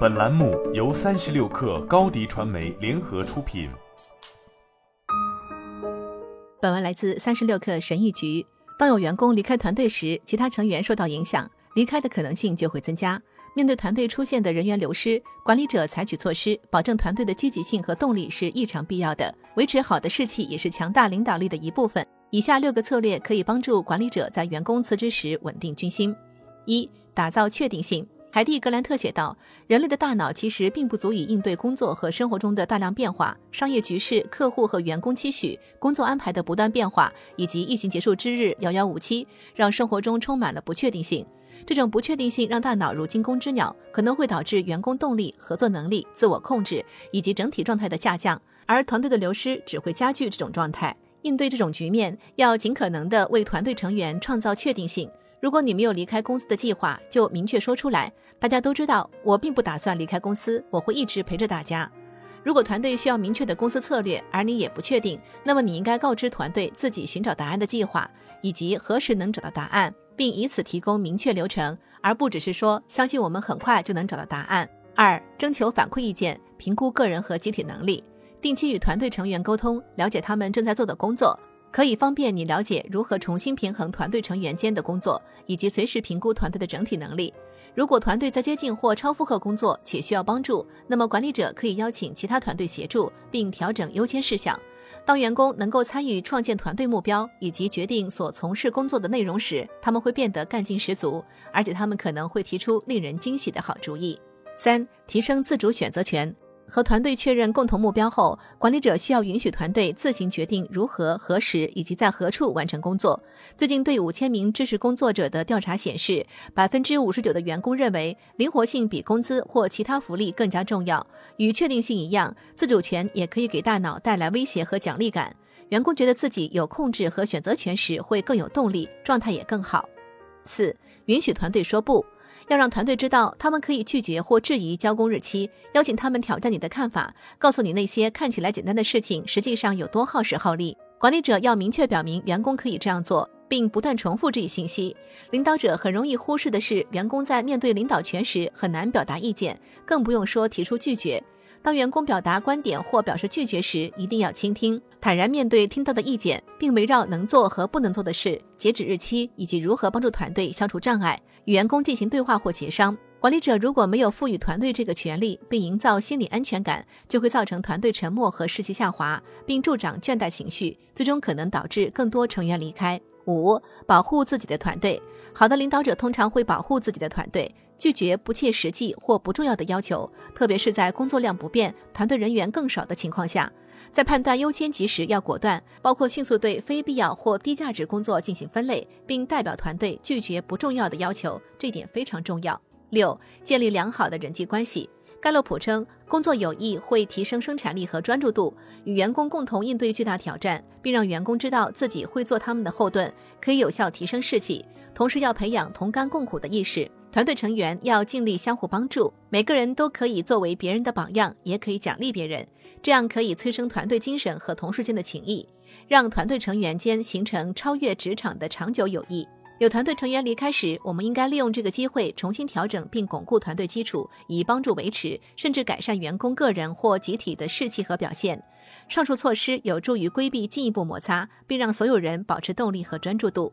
本栏目由三十六氪高低传媒联合出品。本文来自三十六氪神译局。当有员工离开团队时，其他成员受到影响，离开的可能性就会增加。面对团队出现的人员流失，管理者采取措施，保证团队的积极性和动力是异常必要的。维持好的士气也是强大领导力的一部分。以下六个策略可以帮助管理者在员工辞职时稳定军心：一、打造确定性。海蒂·格兰特写道：“人类的大脑其实并不足以应对工作和生活中的大量变化，商业局势、客户和员工期许、工作安排的不断变化，以及疫情结束之日遥遥无期，让生活中充满了不确定性。这种不确定性让大脑如惊弓之鸟，可能会导致员工动力、合作能力、自我控制以及整体状态的下降，而团队的流失只会加剧这种状态。应对这种局面，要尽可能的为团队成员创造确定性。”如果你没有离开公司的计划，就明确说出来。大家都知道，我并不打算离开公司，我会一直陪着大家。如果团队需要明确的公司策略，而你也不确定，那么你应该告知团队自己寻找答案的计划，以及何时能找到答案，并以此提供明确流程，而不只是说相信我们很快就能找到答案。二、征求反馈意见，评估个人和集体能力，定期与团队成员沟通，了解他们正在做的工作。可以方便你了解如何重新平衡团队成员间的工作，以及随时评估团队的整体能力。如果团队在接近或超负荷工作且需要帮助，那么管理者可以邀请其他团队协助，并调整优先事项。当员工能够参与创建团队目标以及决定所从事工作的内容时，他们会变得干劲十足，而且他们可能会提出令人惊喜的好主意。三、提升自主选择权。和团队确认共同目标后，管理者需要允许团队自行决定如何、何时以及在何处完成工作。最近对五千名知识工作者的调查显示，百分之五十九的员工认为灵活性比工资或其他福利更加重要。与确定性一样，自主权也可以给大脑带来威胁和奖励感。员工觉得自己有控制和选择权时，会更有动力，状态也更好。四、允许团队说不。要让团队知道，他们可以拒绝或质疑交工日期，邀请他们挑战你的看法，告诉你那些看起来简单的事情实际上有多耗时耗力。管理者要明确表明员工可以这样做，并不断重复这一信息。领导者很容易忽视的是，员工在面对领导权时很难表达意见，更不用说提出拒绝。当员工表达观点或表示拒绝时，一定要倾听，坦然面对听到的意见，并围绕能做和不能做的事、截止日期以及如何帮助团队消除障碍，与员工进行对话或协商。管理者如果没有赋予团队这个权利，并营造心理安全感，就会造成团队沉默和士气下滑，并助长倦怠情绪，最终可能导致更多成员离开。五、保护自己的团队。好的领导者通常会保护自己的团队，拒绝不切实际或不重要的要求，特别是在工作量不变、团队人员更少的情况下。在判断优先级时要果断，包括迅速对非必要或低价值工作进行分类，并代表团队拒绝不重要的要求，这点非常重要。六、建立良好的人际关系。盖洛普称，工作有益会提升生产力和专注度，与员工共同应对巨大挑战，并让员工知道自己会做他们的后盾，可以有效提升士气。同时，要培养同甘共苦的意识，团队成员要尽力相互帮助，每个人都可以作为别人的榜样，也可以奖励别人，这样可以催生团队精神和同事间的情谊，让团队成员间形成超越职场的长久友谊。有团队成员离开时，我们应该利用这个机会重新调整并巩固团队基础，以帮助维持甚至改善员工个人或集体的士气和表现。上述措施有助于规避进一步摩擦，并让所有人保持动力和专注度。